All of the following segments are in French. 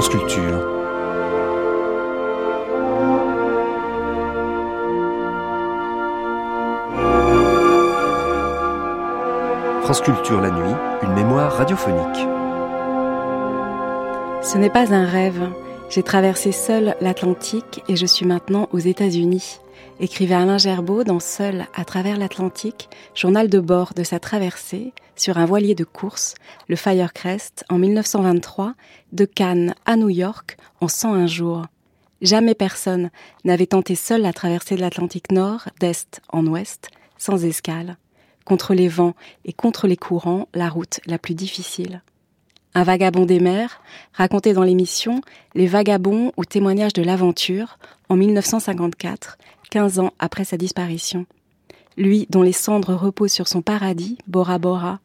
France Culture. France Culture la nuit, une mémoire radiophonique. Ce n'est pas un rêve. J'ai traversé seul l'Atlantique et je suis maintenant aux États-Unis. Écrivait Alain Gerbeau dans Seul à travers l'Atlantique, journal de bord de sa traversée sur un voilier de course, le Firecrest, en 1923, de Cannes à New York en 101 jours. Jamais personne n'avait tenté seul la traversée de l'Atlantique Nord, d'est en ouest, sans escale. Contre les vents et contre les courants, la route la plus difficile. Un vagabond des mers, raconté dans l'émission Les vagabonds ou témoignages de l'aventure en 1954, 15 ans après sa disparition. Lui dont les cendres reposent sur son paradis, Bora Bora.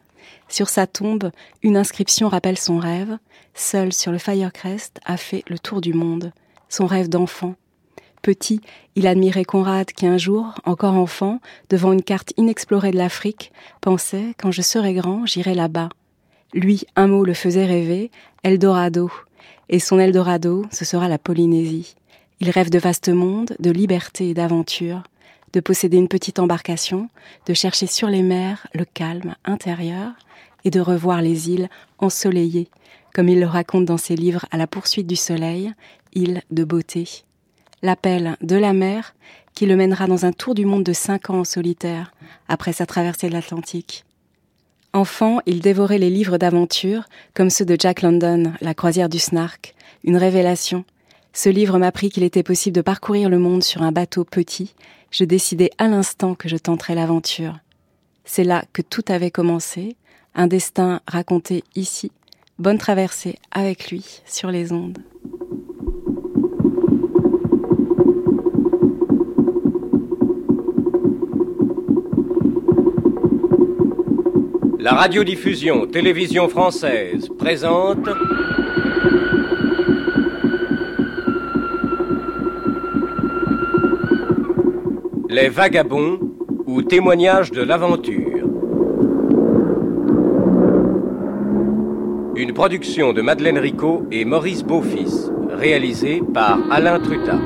Sur sa tombe, une inscription rappelle son rêve. Seul sur le Firecrest a fait le tour du monde. Son rêve d'enfant. Petit, il admirait Conrad qui un jour, encore enfant, devant une carte inexplorée de l'Afrique, pensait Quand je serai grand, j'irai là-bas. Lui, un mot le faisait rêver, Eldorado. Et son Eldorado, ce sera la Polynésie. Il rêve de vastes mondes, de liberté et d'aventure, de posséder une petite embarcation, de chercher sur les mers le calme intérieur et de revoir les îles ensoleillées, comme il le raconte dans ses livres À la poursuite du soleil, îles de beauté. L'appel de la mer qui le mènera dans un tour du monde de cinq ans en solitaire, après sa traversée de l'Atlantique. Enfant, il dévorait les livres d'aventure, comme ceux de Jack London, La croisière du Snark, une révélation. Ce livre m'apprit qu'il était possible de parcourir le monde sur un bateau petit. Je décidai à l'instant que je tenterais l'aventure. C'est là que tout avait commencé, un destin raconté ici. Bonne traversée avec lui sur les ondes. La radiodiffusion télévision française présente Les vagabonds ou témoignages de l'aventure. Une production de Madeleine Ricot et Maurice Beaufils, réalisée par Alain Trutat.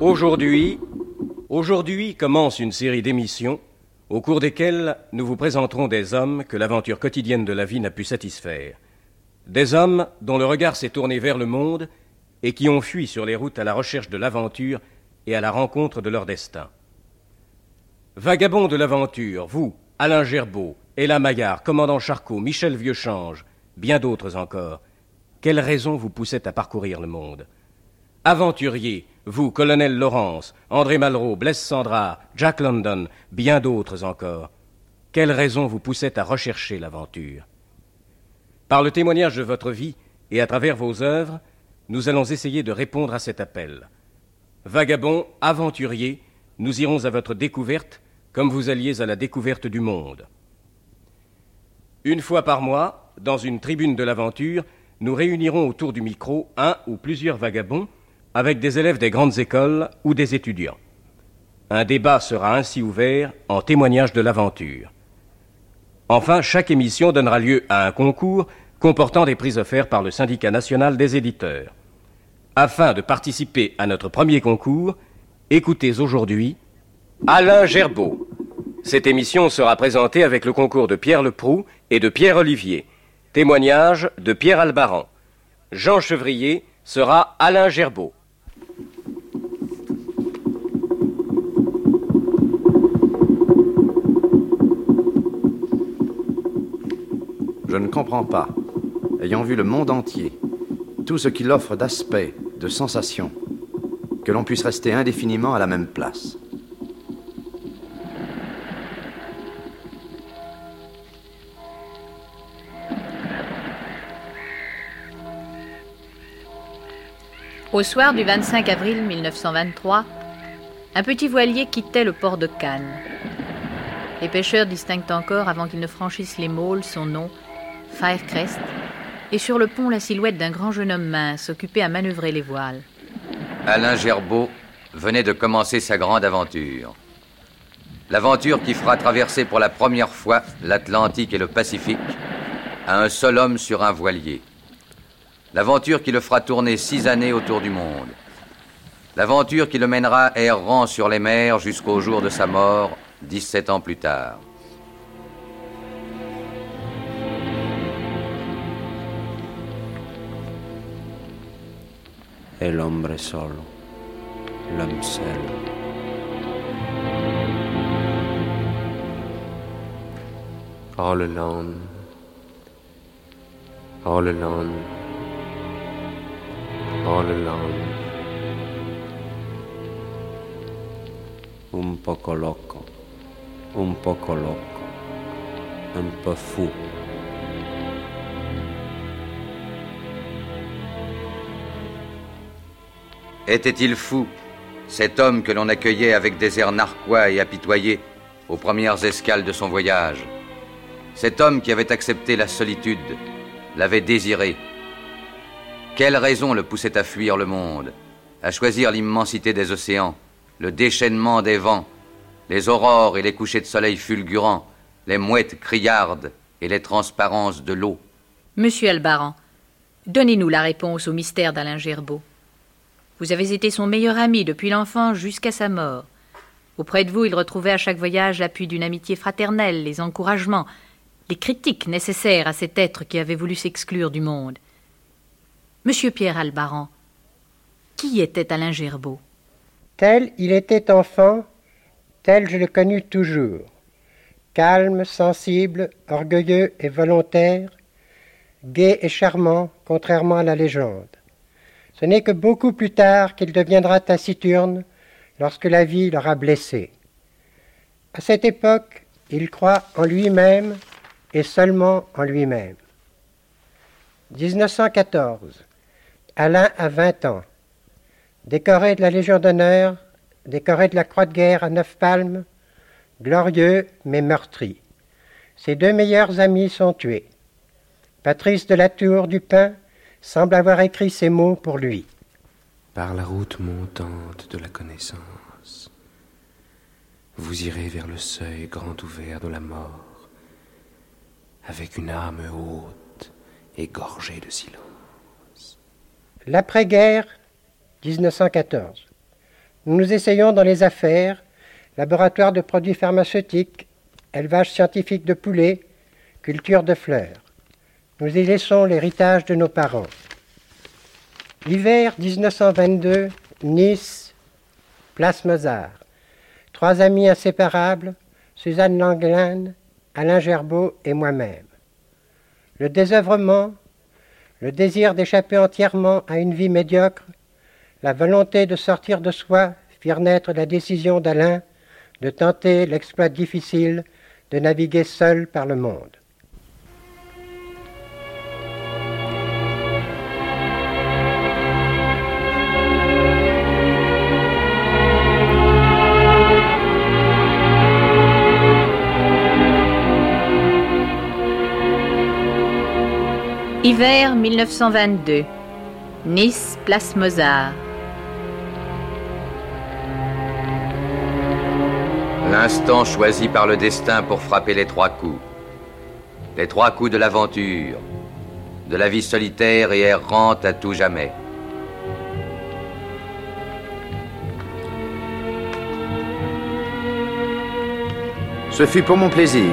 Aujourd'hui, aujourd'hui commence une série d'émissions au cours desquelles nous vous présenterons des hommes que l'aventure quotidienne de la vie n'a pu satisfaire. Des hommes dont le regard s'est tourné vers le monde et qui ont fui sur les routes à la recherche de l'aventure et à la rencontre de leur destin. Vagabonds de l'aventure, vous, Alain Gerbeau, Ella Maillard, commandant Charcot, Michel Vieuxchange, bien d'autres encore, quelles raisons vous poussaient à parcourir le monde? Aventuriers, vous, colonel Laurence, André Malraux, Blaise Sandra, Jack London, bien d'autres encore, quelles raisons vous poussaient à rechercher l'aventure? Par le témoignage de votre vie et à travers vos œuvres, nous allons essayer de répondre à cet appel. Vagabonds, aventuriers, nous irons à votre découverte comme vous alliez à la découverte du monde. Une fois par mois, dans une tribune de l'aventure, nous réunirons autour du micro un ou plusieurs vagabonds avec des élèves des grandes écoles ou des étudiants. Un débat sera ainsi ouvert en témoignage de l'aventure. Enfin, chaque émission donnera lieu à un concours comportant des prix offerts par le syndicat national des éditeurs. Afin de participer à notre premier concours, écoutez aujourd'hui Alain Gerbeau. Cette émission sera présentée avec le concours de Pierre Leproux et de Pierre Olivier. Témoignage de Pierre Albaran. Jean Chevrier sera Alain Gerbeau. Comprends pas, ayant vu le monde entier, tout ce qu'il offre d'aspect, de sensations, que l'on puisse rester indéfiniment à la même place. Au soir du 25 avril 1923, un petit voilier quittait le port de Cannes. Les pêcheurs distinguent encore, avant qu'ils ne franchissent les môles, son nom, Firecrest, et sur le pont la silhouette d'un grand jeune homme mince occupé à manœuvrer les voiles. Alain Gerbeau venait de commencer sa grande aventure. L'aventure qui fera traverser pour la première fois l'Atlantique et le Pacifique à un seul homme sur un voilier. L'aventure qui le fera tourner six années autour du monde. L'aventure qui le mènera errant sur les mers jusqu'au jour de sa mort, 17 ans plus tard. El hombre solo, l'homme seul. All alone, all alone, all alone. Un poco loco, un poco loco, un peu fou. Était-il fou, cet homme que l'on accueillait avec des airs narquois et apitoyés aux premières escales de son voyage? Cet homme qui avait accepté la solitude, l'avait désiré. Quelle raison le poussait à fuir le monde, à choisir l'immensité des océans, le déchaînement des vents, les aurores et les couchers de soleil fulgurants, les mouettes criardes et les transparences de l'eau? Monsieur Albaran, donnez-nous la réponse au mystère d'Alain Gerbeau. Vous avez été son meilleur ami depuis l'enfance jusqu'à sa mort. Auprès de vous, il retrouvait à chaque voyage l'appui d'une amitié fraternelle, les encouragements, les critiques nécessaires à cet être qui avait voulu s'exclure du monde. Monsieur Pierre Albaran, qui était Alain Gerbeau? Tel il était enfant, tel je le connus toujours. Calme, sensible, orgueilleux et volontaire, gai et charmant, contrairement à la légende. Ce n'est que beaucoup plus tard qu'il deviendra taciturne lorsque la vie l'aura blessé. À cette époque, il croit en lui-même et seulement en lui-même. 1914. Alain a 20 ans. Décoré de la Légion d'honneur, décoré de la Croix de guerre à Neuf Palmes, glorieux mais meurtri. Ses deux meilleurs amis sont tués. Patrice de la Tour du Pin semble avoir écrit ces mots pour lui. Par la route montante de la connaissance, vous irez vers le seuil grand ouvert de la mort, avec une âme haute et gorgée de silence. L'après-guerre, 1914. Nous nous essayons dans les affaires, laboratoire de produits pharmaceutiques, élevage scientifique de poulets, culture de fleurs. Nous y laissons l'héritage de nos parents. Hiver 1922, Nice, place Mozart. Trois amis inséparables, Suzanne Langlaine, Alain Gerbeau et moi-même. Le désœuvrement, le désir d'échapper entièrement à une vie médiocre, la volonté de sortir de soi firent naître la décision d'Alain de tenter l'exploit difficile de naviguer seul par le monde. Hiver 1922. Nice, place Mozart. L'instant choisi par le destin pour frapper les trois coups. Les trois coups de l'aventure, de la vie solitaire et errante à tout jamais. Ce fut pour mon plaisir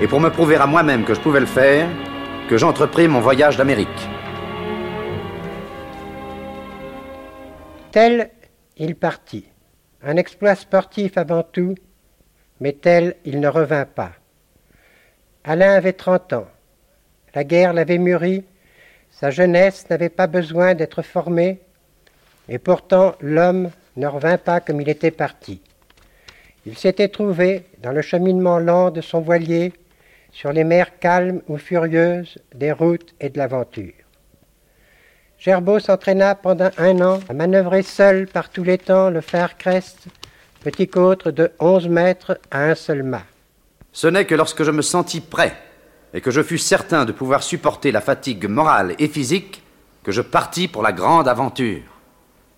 et pour me prouver à moi-même que je pouvais le faire que j'entrepris mon voyage d'Amérique. Tel, il partit. Un exploit sportif avant tout, mais tel, il ne revint pas. Alain avait trente ans. La guerre l'avait mûri, sa jeunesse n'avait pas besoin d'être formée, et pourtant l'homme ne revint pas comme il était parti. Il s'était trouvé, dans le cheminement lent de son voilier, sur les mers calmes ou furieuses des routes et de l'aventure. Gerbeau s'entraîna pendant un an à manœuvrer seul par tous les temps le phare Crest, petit côtre de onze mètres à un seul mât. Ce n'est que lorsque je me sentis prêt et que je fus certain de pouvoir supporter la fatigue morale et physique que je partis pour la grande aventure.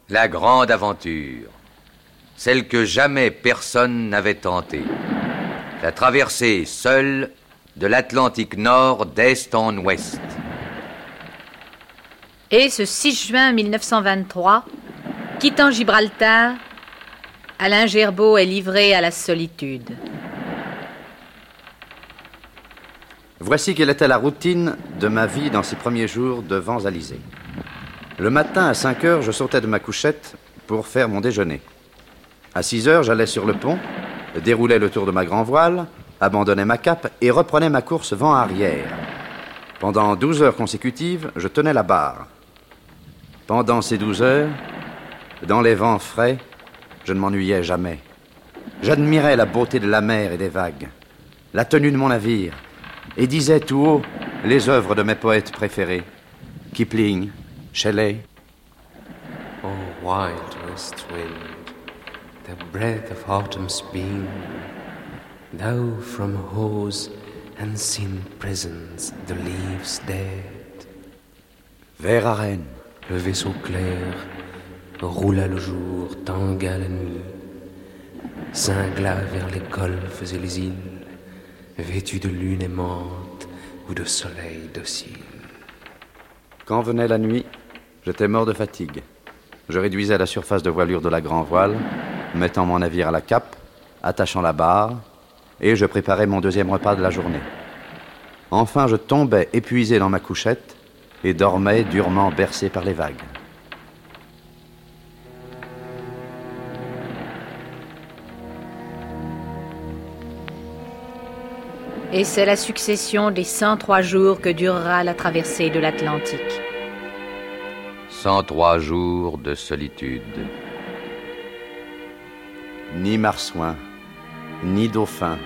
La grande aventure. celle que jamais personne n'avait tentée. La traversée seule de l'Atlantique Nord d'est en ouest. Et ce 6 juin 1923, quittant Gibraltar, Alain Gerbeau est livré à la solitude. Voici quelle était la routine de ma vie dans ces premiers jours de vents alizés. Le matin à 5 heures, je sortais de ma couchette pour faire mon déjeuner. À 6 heures, j'allais sur le pont, déroulais le tour de ma grand voile, abandonnais ma cape et reprenais ma course vent arrière. Pendant 12 heures consécutives, je tenais la barre. Pendant ces 12 heures, dans les vents frais, je ne m'ennuyais jamais. J'admirais la beauté de la mer et des vagues, la tenue de mon navire, et disais tout haut les œuvres de mes poètes préférés Kipling, Shelley. Oh, wild west wind, the breath of autumn's thou from whose unseen presence the leaves dead. Vers Rennes, Le vaisseau clair roula le jour, tangua la nuit, cingla vers les golfes et les îles, vêtus de lune aimante ou de soleil docile. Quand venait la nuit, j'étais mort de fatigue. Je réduisais la surface de voilure de la grand voile, mettant mon navire à la cape, attachant la barre, et je préparais mon deuxième repas de la journée. Enfin, je tombais épuisé dans ma couchette et dormais durement bercé par les vagues. Et c'est la succession des 103 jours que durera la traversée de l'Atlantique. 103 jours de solitude. Ni marsouin, ni dauphin,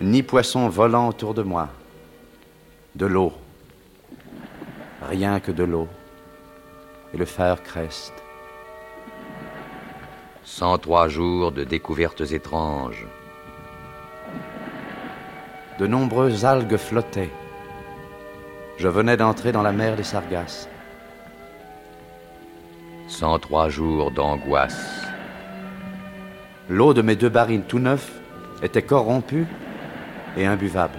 ni poisson volant autour de moi. De l'eau. Rien que de l'eau. Et le fer crest. 103 jours de découvertes étranges. De nombreuses algues flottaient. Je venais d'entrer dans la mer des Sargasses. 103 jours d'angoisse. L'eau de mes deux barils tout neufs était corrompue et imbuvable.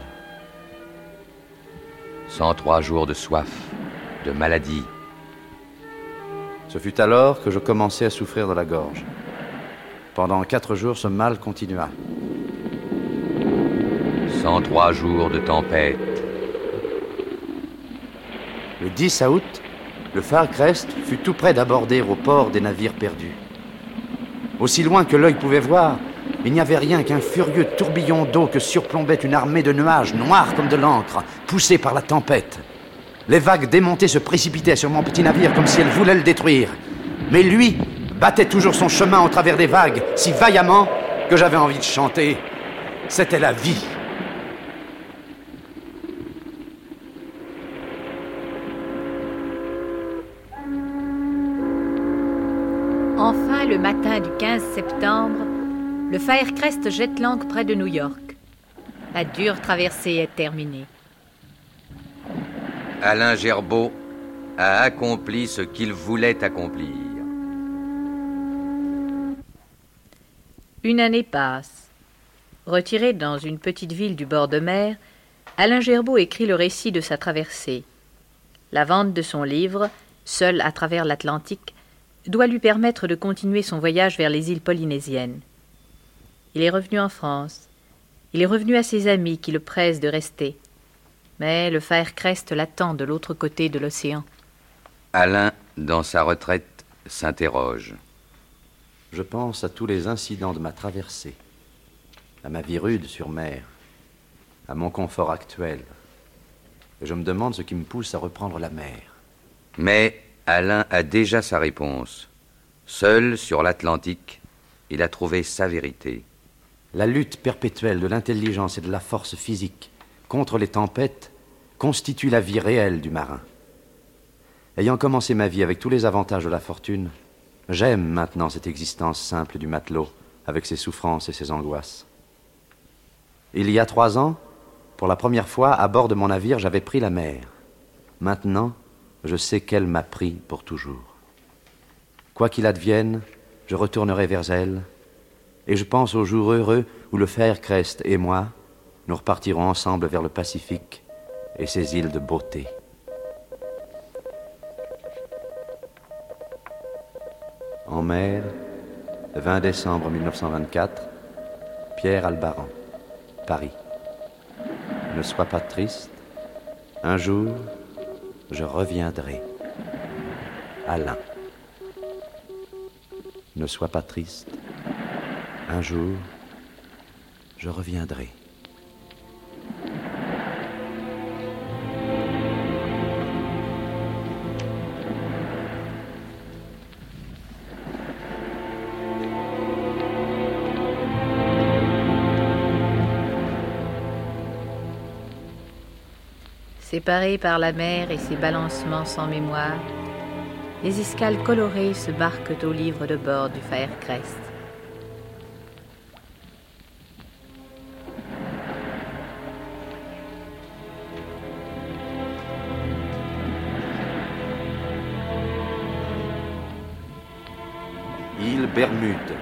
103 jours de soif, de maladie. Ce fut alors que je commençai à souffrir de la gorge. Pendant quatre jours, ce mal continua. 103 jours de tempête. Le 10 août, le phare Crest fut tout près d'aborder au port des navires perdus. Aussi loin que l'œil pouvait voir, il n'y avait rien qu'un furieux tourbillon d'eau que surplombait une armée de nuages noirs comme de l'encre, poussés par la tempête. Les vagues démontées se précipitaient sur mon petit navire comme si elles voulaient le détruire. Mais lui battait toujours son chemin au travers des vagues, si vaillamment que j'avais envie de chanter. C'était la vie. Enfin, le matin du 15 septembre, le Firecrest jette l'ancre près de New York. La dure traversée est terminée. Alain Gerbeau a accompli ce qu'il voulait accomplir. Une année passe. Retiré dans une petite ville du bord de mer, Alain Gerbeau écrit le récit de sa traversée. La vente de son livre, Seul à travers l'Atlantique, doit lui permettre de continuer son voyage vers les îles polynésiennes. Il est revenu en France. Il est revenu à ses amis qui le pressent de rester. Mais le Firecrest l'attend de l'autre côté de l'océan. Alain, dans sa retraite, s'interroge. Je pense à tous les incidents de ma traversée, à ma vie rude sur mer, à mon confort actuel. Et je me demande ce qui me pousse à reprendre la mer. Mais Alain a déjà sa réponse. Seul sur l'Atlantique, il a trouvé sa vérité. La lutte perpétuelle de l'intelligence et de la force physique contre les tempêtes constitue la vie réelle du marin. Ayant commencé ma vie avec tous les avantages de la fortune, j'aime maintenant cette existence simple du matelot, avec ses souffrances et ses angoisses. Il y a trois ans, pour la première fois, à bord de mon navire, j'avais pris la mer. Maintenant, je sais qu'elle m'a pris pour toujours. Quoi qu'il advienne, je retournerai vers elle, et je pense au jour heureux où le fer Crest et moi, nous repartirons ensemble vers le Pacifique et ses îles de beauté. En mer, le 20 décembre 1924, Pierre Albaran, Paris. Ne sois pas triste, un jour, je reviendrai. Alain. Ne sois pas triste, un jour, je reviendrai. Séparés par la mer et ses balancements sans mémoire, les escales colorées se barquent au livre de bord du Firecrest. Bermude,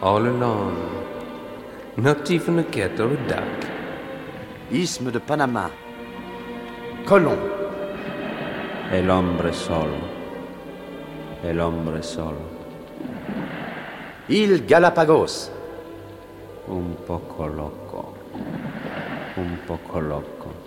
All alone. Not even a cat or a duck. Isthme de Panama, Colomb, El hombre solo. El hombre solo. Île Galapagos, Un poco loco. Un poco loco.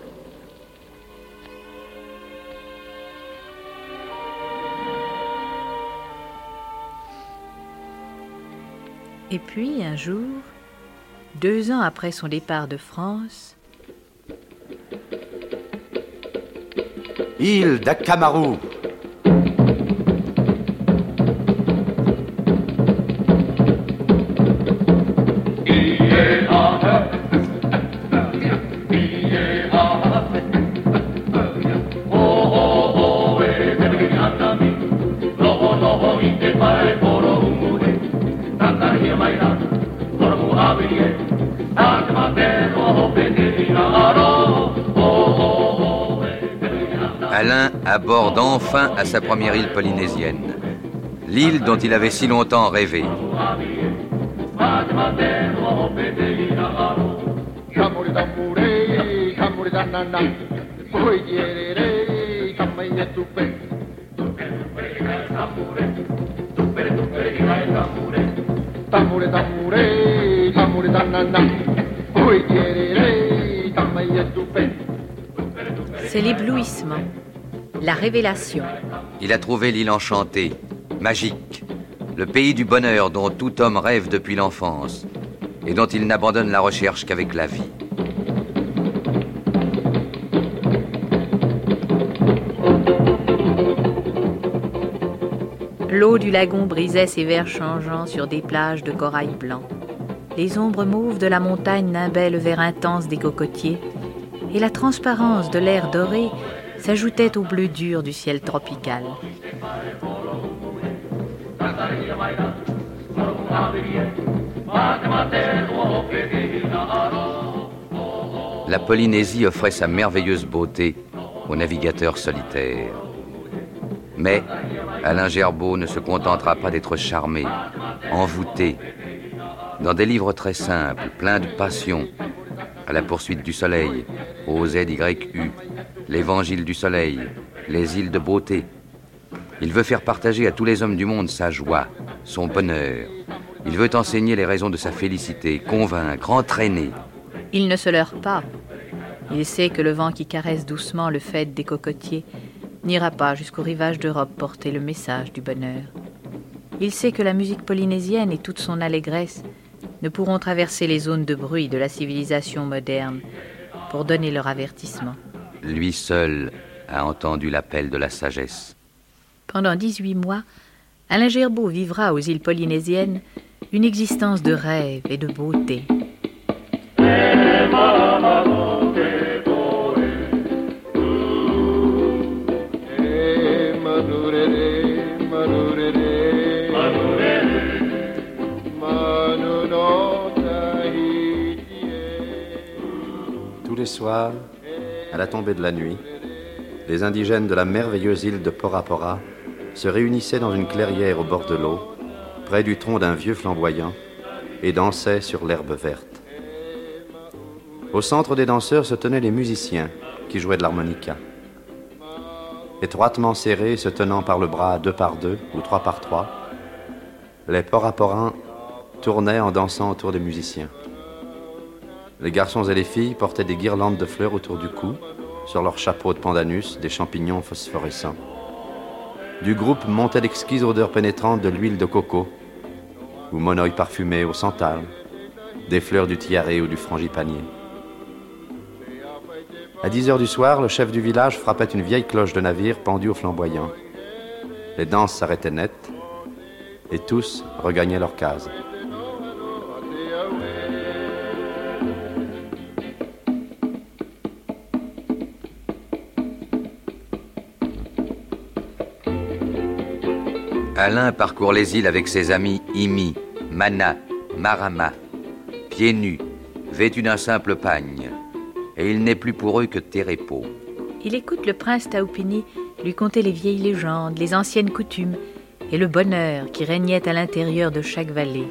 Et puis un jour, deux ans après son départ de France, Île d'Akamaru, aborde enfin à sa première île polynésienne, l'île dont il avait si longtemps rêvé. c'est l'éblouissement, la révélation. Il a trouvé l'île enchantée, magique, le pays du bonheur dont tout homme rêve depuis l'enfance et dont il n'abandonne la recherche qu'avec la vie. L'eau du lagon brisait ses verres changeants sur des plages de corail blanc. Les ombres mauves de la montagne nimbaient le vert intense des cocotiers, et la transparence de l'air doré s'ajoutait au bleu dur du ciel tropical. La Polynésie offrait sa merveilleuse beauté aux navigateurs solitaires. Mais Alain Gerbeau ne se contentera pas d'être charmé, envoûté. Dans des livres très simples, pleins de passion, à la poursuite du soleil, au ZYU, l'évangile du soleil, les îles de beauté. Il veut faire partager à tous les hommes du monde sa joie, son bonheur. Il veut enseigner les raisons de sa félicité, convaincre, entraîner. Il ne se leurre pas. Il sait que le vent qui caresse doucement le faîte des cocotiers n'ira pas jusqu'au rivage d'Europe porter le message du bonheur. Il sait que la musique polynésienne et toute son allégresse ne pourront traverser les zones de bruit de la civilisation moderne pour donner leur avertissement. Lui seul a entendu l'appel de la sagesse. Pendant 18 mois, Alain Gerbeau vivra aux îles polynésiennes une existence de rêve et de beauté. Soirs, à la tombée de la nuit, les indigènes de la merveilleuse île de Pora Pora se réunissaient dans une clairière au bord de l'eau près du tronc d'un vieux flamboyant, et dansaient sur l'herbe verte. Au centre des danseurs se tenaient les musiciens qui jouaient de l'harmonica. Étroitement serrés, se tenant par le bras deux par deux ou trois par trois, les poraporins tournaient en dansant autour des musiciens. Les garçons et les filles portaient des guirlandes de fleurs autour du cou, sur leurs chapeaux de pandanus, des champignons phosphorescents. Du groupe montait l'exquise odeur pénétrante de l'huile de coco, ou monoï parfumé au santal, des fleurs du tiaré ou du frangipanier. À 10 heures du soir, le chef du village frappait une vieille cloche de navire pendue au flamboyant. Les danses s'arrêtaient net et tous regagnaient leur case. Alain parcourt les îles avec ses amis Imi, Mana, Marama, pieds nus, vêtus d'un simple pagne, et il n'est plus pour eux que Terepo. Il écoute le prince Taupini lui conter les vieilles légendes, les anciennes coutumes et le bonheur qui régnait à l'intérieur de chaque vallée.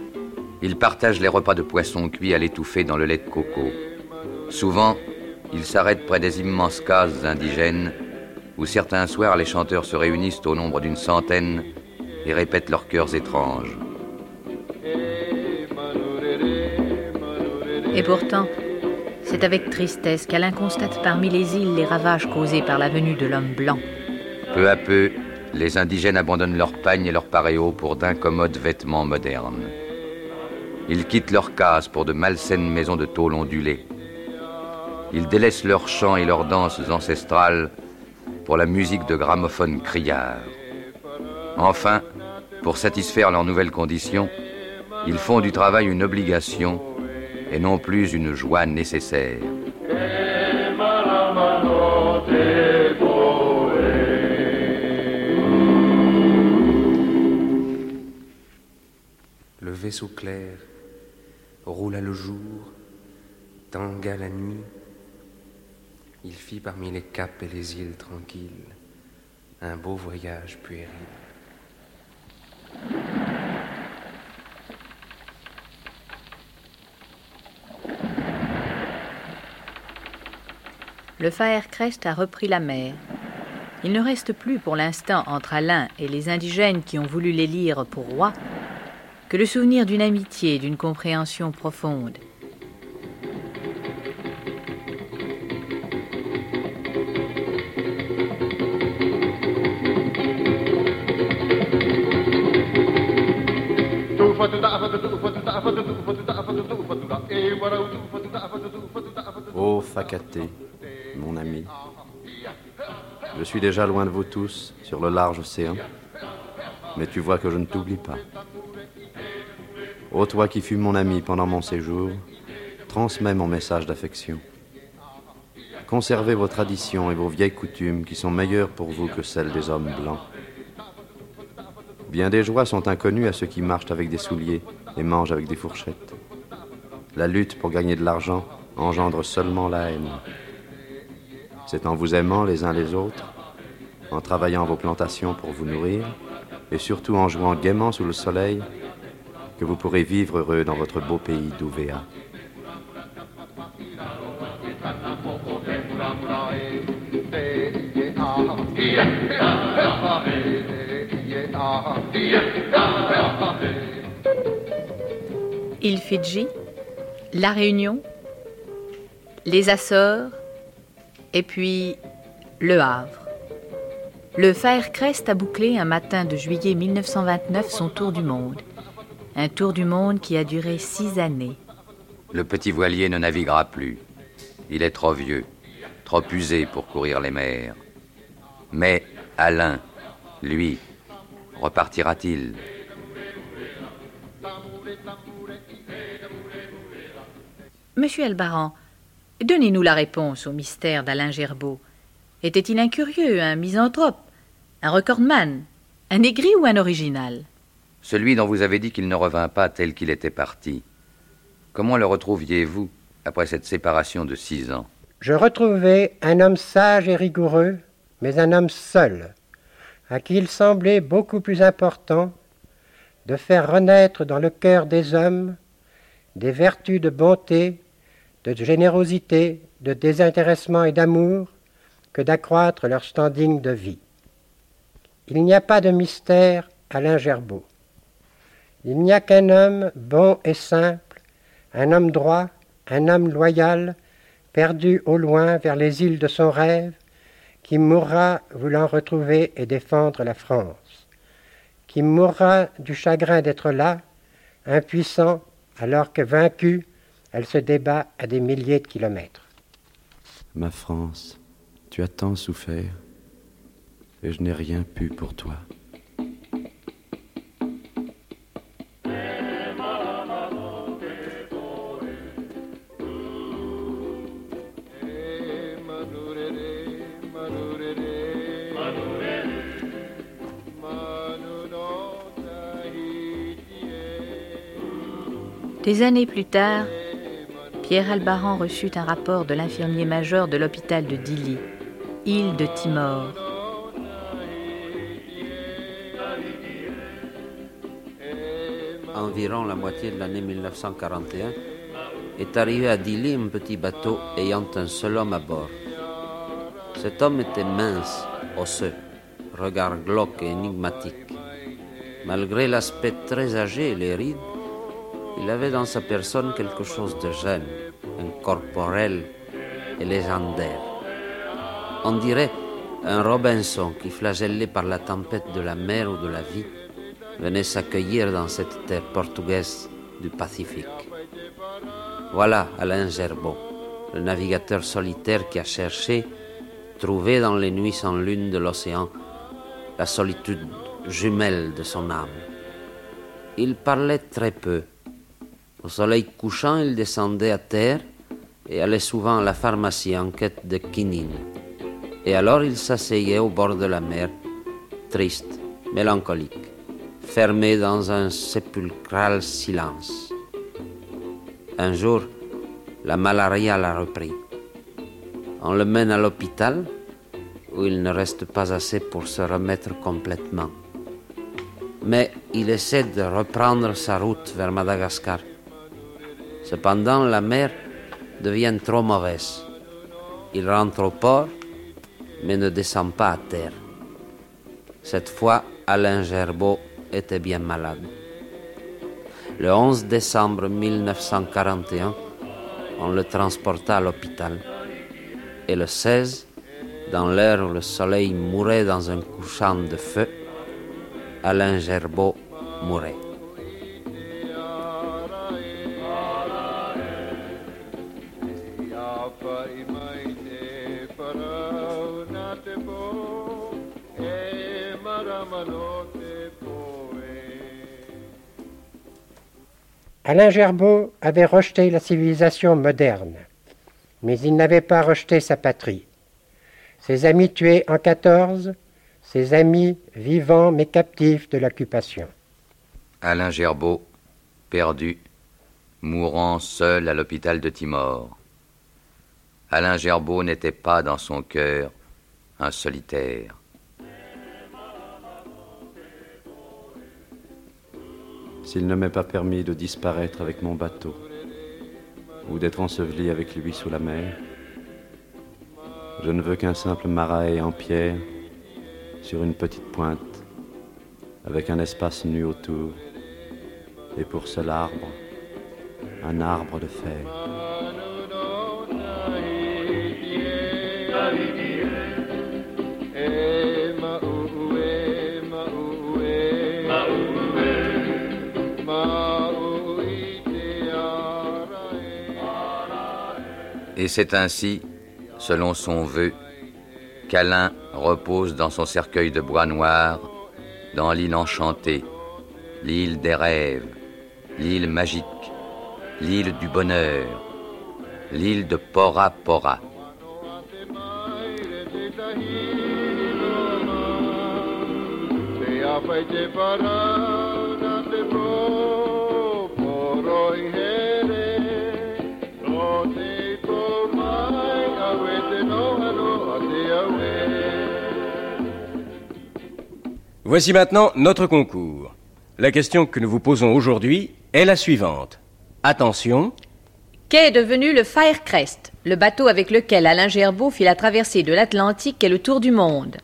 Il partage les repas de poisson cuits à l'étouffer dans le lait de coco. Souvent, il s'arrête près des immenses cases indigènes où certains soirs les chanteurs se réunissent au nombre d'une centaine et répètent leurs chœurs étranges. Et pourtant, c'est avec tristesse qu'Alain constate parmi les îles les ravages causés par la venue de l'homme blanc. Peu à peu, les indigènes abandonnent leurs pagnes et leurs paréos pour d'incommodes vêtements modernes. Ils quittent leurs cases pour de malsaines maisons de tôle ondulées. Ils délaissent leurs chants et leurs danses ancestrales pour la musique de gramophones criards. Enfin, pour satisfaire leurs nouvelles conditions, ils font du travail une obligation et non plus une joie nécessaire. Le vaisseau clair roula le jour, tangua la nuit. Il fit parmi les caps et les îles tranquilles un beau voyage puéril. Le Crest a repris la mer. Il ne reste plus pour l'instant entre Alain et les indigènes qui ont voulu l'élire pour roi que le souvenir d'une amitié et d'une compréhension profonde. Ô Facaté, suis déjà loin de vous tous, sur le large océan, mais tu vois que je ne t'oublie pas. Ô toi qui fus mon ami pendant mon séjour, transmets mon message d'affection. Conservez vos traditions et vos vieilles coutumes qui sont meilleures pour vous que celles des hommes blancs. Bien des joies sont inconnues à ceux qui marchent avec des souliers et mangent avec des fourchettes. La lutte pour gagner de l'argent engendre seulement la haine. C'est en vous aimant les uns les autres, en travaillant vos plantations pour vous nourrir, et surtout en jouant gaiement sous le soleil, que vous pourrez vivre heureux dans votre beau pays d'Ouvéa. Île Fidji, La Réunion, les Açores et puis Le Havre. Le Crest a bouclé un matin de juillet 1929 son tour du monde. Un tour du monde qui a duré six années. Le petit voilier ne naviguera plus. Il est trop vieux, trop usé pour courir les mers. Mais Alain, lui, repartira-t-il? Monsieur Elbaran, donnez-nous la réponse au mystère d'Alain Gerbeau. Était-il un curieux, un misanthrope, un recordman, un aigri ou un original? Celui dont vous avez dit qu'il ne revint pas tel qu'il était parti. Comment le retrouviez-vous après cette séparation de six ans? Je retrouvai un homme sage et rigoureux, mais un homme seul, à qui il semblait beaucoup plus important de faire renaître dans le cœur des hommes des vertus de bonté, de générosité, de désintéressement et d'amour que d'accroître leur standing de vie. Il n'y a pas de mystère Alain Gerbeau. Il n'y a qu'un homme bon et simple, un homme droit, un homme loyal, perdu au loin vers les îles de son rêve, qui mourra voulant retrouver et défendre la France, qui mourra du chagrin d'être là, impuissant, alors que vaincue, elle se débat à des milliers de kilomètres. Ma France, tu as tant souffert, et je n'ai rien pu pour toi. Des années plus tard, Pierre Albaran reçut un rapport de l'infirmier major de l'hôpital de Dili, île de Timor. La moitié de l'année 1941 est arrivé à Dili un petit bateau ayant un seul homme à bord. Cet homme était mince, osseux, regard glauque et énigmatique. Malgré l'aspect très âgé et les rides, il avait dans sa personne quelque chose de jeune, incorporel et légendaire. On dirait un Robinson qui, flagellé par la tempête de la mer ou de la vie, venait s'accueillir dans cette terre portugaise du Pacifique. Voilà Alain Gerbeau, le navigateur solitaire qui a cherché, trouvé dans les nuits sans lune de l'océan, la solitude jumelle de son âme. Il parlait très peu, au soleil couchant, il descendait à terre et allait souvent à la pharmacie en quête de quinine. Et alors il s'asseyait au bord de la mer, triste, mélancolique, fermé dans un sépulcral silence. Un jour, la malaria l'a repris. On le mène à l'hôpital, où il ne reste pas assez pour se remettre complètement. Mais il essaie de reprendre sa route vers Madagascar. Cependant, la mer devient trop mauvaise. Il rentre au port, mais ne descend pas à terre. Cette fois, Alain Gerbeau était bien malade. Le 11 décembre 1941, on le transporta à l'hôpital. Et le 16, dans l'heure où le soleil mourait dans un couchant de feu, Alain Gerbeau mourait. Alain Gerbeau avait rejeté la civilisation moderne, mais il n'avait pas rejeté sa patrie. Ses amis tués en 14, ses amis vivants mais captifs de l'occupation. Alain Gerbeau, perdu, mourant seul à l'hôpital de Timor. Alain Gerbeau n'était pas dans son cœur un solitaire. S'il ne m'est pas permis de disparaître avec mon bateau, ou d'être enseveli avec lui sous la mer, je ne veux qu'un simple marais en pierre sur une petite pointe, avec un espace nu autour, et pour seul arbre, un arbre de fer. Et c'est ainsi, selon son vœu, qu'Alain repose dans son cercueil de bois noir, dans l'île enchantée, l'île des rêves, l'île magique, l'île du bonheur, l'île de Pora Pora. Voici maintenant notre concours. La question que nous vous posons aujourd'hui est la suivante. Attention. Qu'est devenu le Firecrest, le bateau avec lequel Alain Gerbeau fit la traversée de l'Atlantique et le tour du monde?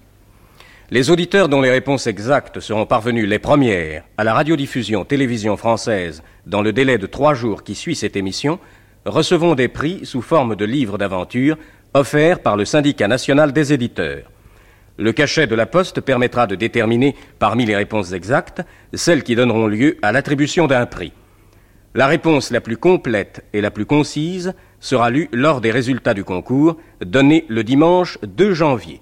Les auditeurs dont les réponses exactes seront parvenues les premières à la radiodiffusion télévision française dans le délai de trois jours qui suit cette émission recevront des prix sous forme de livres d'aventure offerts par le syndicat national des éditeurs. Le cachet de la poste permettra de déterminer, parmi les réponses exactes, celles qui donneront lieu à l'attribution d'un prix. La réponse la plus complète et la plus concise sera lue lors des résultats du concours, donnés le dimanche 2 janvier.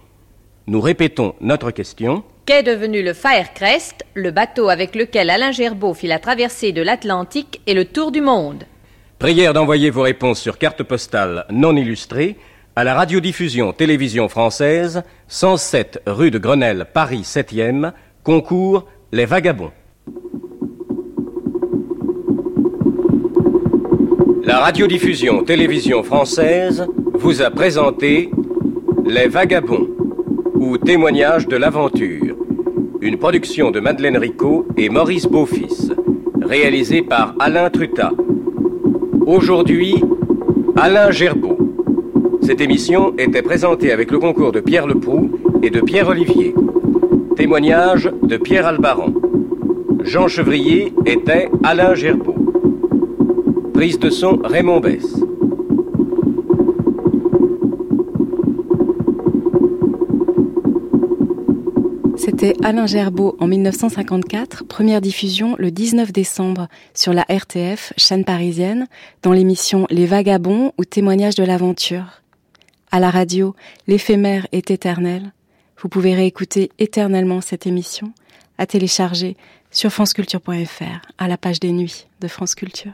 Nous répétons notre question. Qu'est devenu le Firecrest, le bateau avec lequel Alain Gerbeau fit la traversée de l'Atlantique et le tour du monde? Prière d'envoyer vos réponses sur carte postale non illustrée à la radiodiffusion télévision française, 107 rue de Grenelle, Paris 7e, concours Les Vagabonds. La radiodiffusion télévision française vous a présenté Les Vagabonds ou Témoignage de l'aventure, une production de Madeleine Ricot et Maurice Beaufils, réalisée par Alain Trutat. Aujourd'hui, Alain Gerbeau. Cette émission était présentée avec le concours de Pierre Leproux et de Pierre Olivier. Témoignage de Pierre Albaran. Jean Chevrier était Alain Gerbeau. Prise de son Raymond Bess. C'était Alain Gerbeau en 1954, première diffusion le 19 décembre sur la RTF, chaîne parisienne, dans l'émission Les Vagabonds ou Témoignages de l'aventure. À la radio, l'éphémère est éternel. Vous pouvez réécouter éternellement cette émission à télécharger sur franceculture.fr à la page des nuits de France Culture.